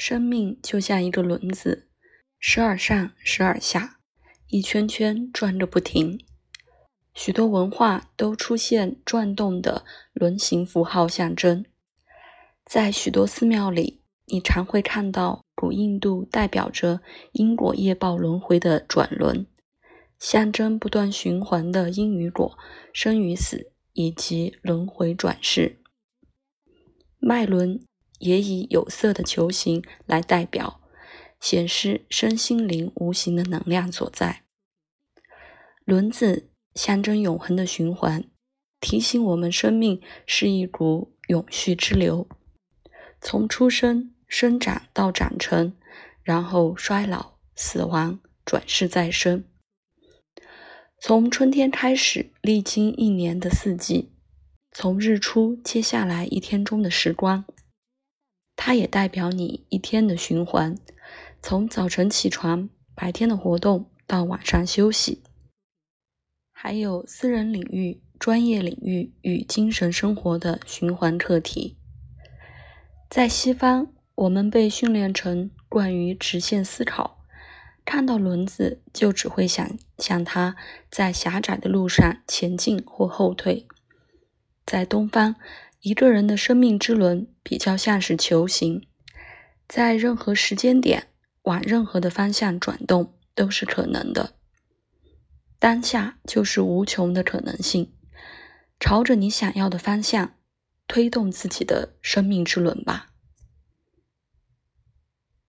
生命就像一个轮子，时而上，时而下，一圈圈转个不停。许多文化都出现转动的轮形符号象征。在许多寺庙里，你常会看到古印度代表着因果业报轮回的转轮，象征不断循环的因与果、生与死以及轮回转世。脉轮。也以有色的球形来代表，显示身心灵无形的能量所在。轮子象征永恒的循环，提醒我们生命是一股永续之流，从出生、生长到长成，然后衰老、死亡、转世再生。从春天开始，历经一年的四季，从日出接下来一天中的时光。它也代表你一天的循环，从早晨起床、白天的活动到晚上休息，还有私人领域、专业领域与精神生活的循环课题。在西方，我们被训练成惯于直线思考，看到轮子就只会想象它在狭窄的路上前进或后退。在东方。一个人的生命之轮比较像是球形，在任何时间点往任何的方向转动都是可能的。当下就是无穷的可能性，朝着你想要的方向推动自己的生命之轮吧。